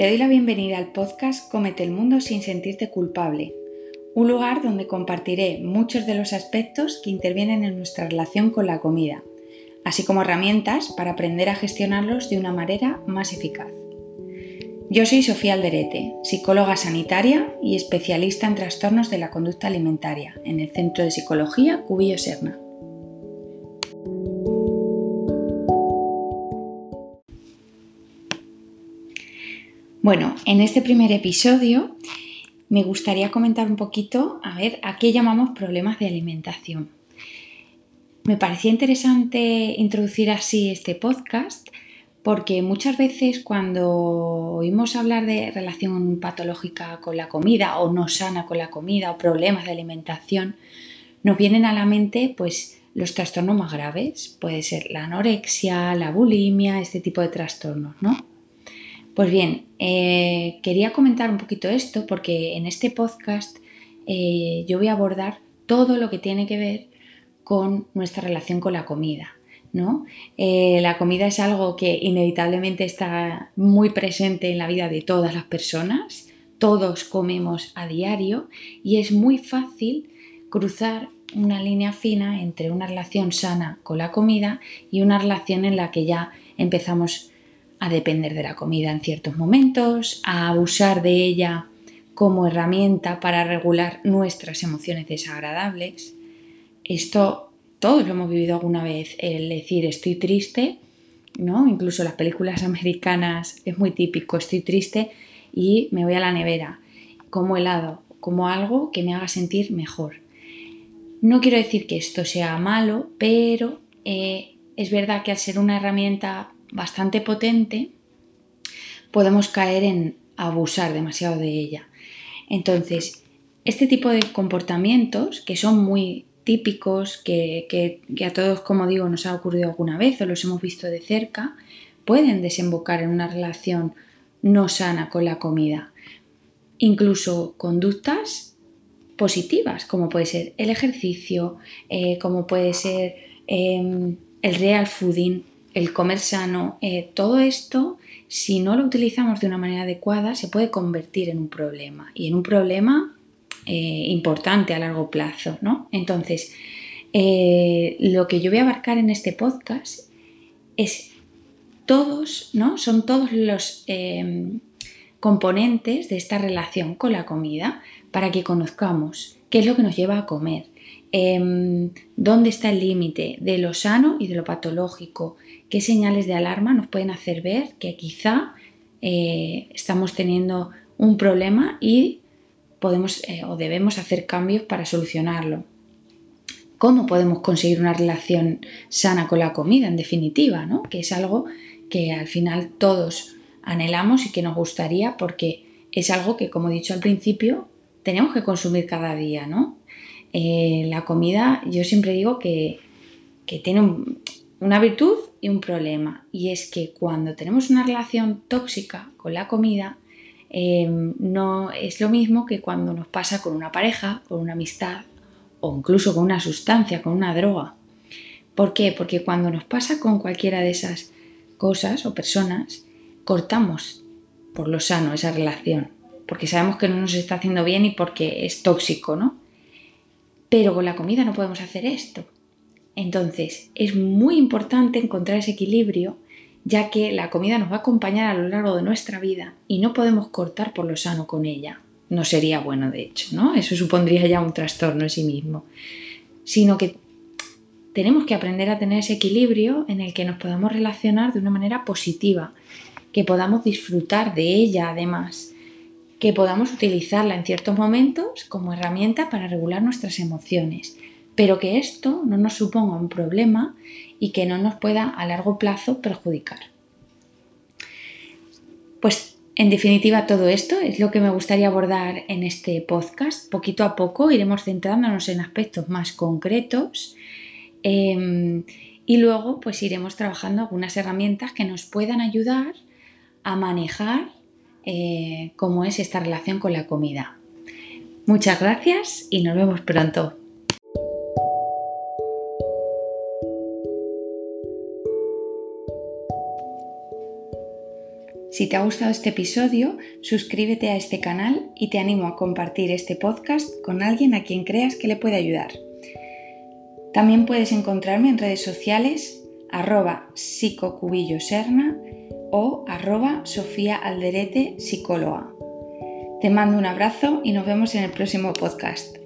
Te doy la bienvenida al podcast Comete el Mundo sin sentirte culpable, un lugar donde compartiré muchos de los aspectos que intervienen en nuestra relación con la comida, así como herramientas para aprender a gestionarlos de una manera más eficaz. Yo soy Sofía Alderete, psicóloga sanitaria y especialista en trastornos de la conducta alimentaria en el Centro de Psicología Cubillo Serna. Bueno, en este primer episodio me gustaría comentar un poquito, a ver, a qué llamamos problemas de alimentación. Me parecía interesante introducir así este podcast porque muchas veces cuando oímos hablar de relación patológica con la comida o no sana con la comida o problemas de alimentación, nos vienen a la mente pues los trastornos más graves, puede ser la anorexia, la bulimia, este tipo de trastornos, ¿no? Pues bien, eh, quería comentar un poquito esto porque en este podcast eh, yo voy a abordar todo lo que tiene que ver con nuestra relación con la comida. ¿no? Eh, la comida es algo que inevitablemente está muy presente en la vida de todas las personas, todos comemos a diario y es muy fácil cruzar una línea fina entre una relación sana con la comida y una relación en la que ya empezamos a depender de la comida en ciertos momentos, a abusar de ella como herramienta para regular nuestras emociones desagradables. Esto todos lo hemos vivido alguna vez, el decir estoy triste, ¿no? Incluso las películas americanas es muy típico, estoy triste y me voy a la nevera, como helado, como algo que me haga sentir mejor. No quiero decir que esto sea malo, pero eh, es verdad que al ser una herramienta bastante potente, podemos caer en abusar demasiado de ella. Entonces, este tipo de comportamientos que son muy típicos, que, que, a todos, como digo, nos ha ocurrido alguna vez o los hemos visto de cerca, pueden desembocar en una relación no sana con la comida. Incluso conductas positivas, como puede ser el ejercicio, eh, como puede ser em, el real fooding, el comer sano, eh, todo esto, si no lo utilizamos de una manera adecuada, se puede convertir en un problema y en un problema eh, importante a largo plazo, ¿no? Entonces, eh, lo que yo voy a abarcar en este podcast es todos, ¿no? Son todos los componentes de esta relación con la comida para que conozcamos qué es lo que nos lleva a comer, Em, dónde está el límite de lo sano y de lo patológico, qué señales de alarma nos pueden hacer ver que quizá eh, estamos teniendo un problema y podemos eh, o debemos hacer cambios para solucionarlo. ¿Cómo podemos conseguir una relación sana con la comida, en definitiva? ¿no? Que es algo que al final todos anhelamos y que nos gustaría porque es algo que, como he dicho al principio, tenemos que consumir cada día, ¿no? Eh, la comida yo siempre digo que, tiene una virtud y un problema. Y es que cuando tenemos una relación tóxica con la comida, em, no es lo mismo que cuando nos pasa con una pareja, con una amistad o incluso con una sustancia, con una droga. ¿Por qué? Porque cuando nos pasa con cualquiera de esas cosas o personas, cortamos por lo sano esa relación, porque sabemos que no nos está haciendo bien y porque es tóxico, ¿no? Pero con la comida no podemos hacer esto. Entonces, es muy importante encontrar ese equilibrio, ya que la comida nos va a acompañar a lo largo de nuestra vida y no podemos cortar por lo sano con ella. No sería bueno, de hecho, ¿no? Eso supondría ya un trastorno en sí mismo. Sino que tenemos que aprender a tener ese equilibrio en el que nos podamos relacionar de una manera positiva, que podamos disfrutar de ella además que podamos utilizarla en ciertos momentos como herramienta para regular nuestras emociones, pero que esto no nos suponga un problema y que no nos pueda a largo plazo perjudicar. Pues en definitiva todo esto es lo que me gustaría abordar en este podcast. Poquito a poco iremos centrándonos en aspectos más concretos em, y luego pues iremos trabajando algunas herramientas que nos puedan ayudar a manejar eh, cómo es esta relación con la comida. Muchas gracias y nos vemos pronto. Si te ha gustado este episodio, suscríbete a este canal y te animo a compartir este podcast con alguien a quien creas que le puede ayudar. También puedes encontrarme en redes sociales arroba psicocubilloserna o arroba Sofía Alderete Psicóloga. Te mando un abrazo y nos vemos en el próximo podcast.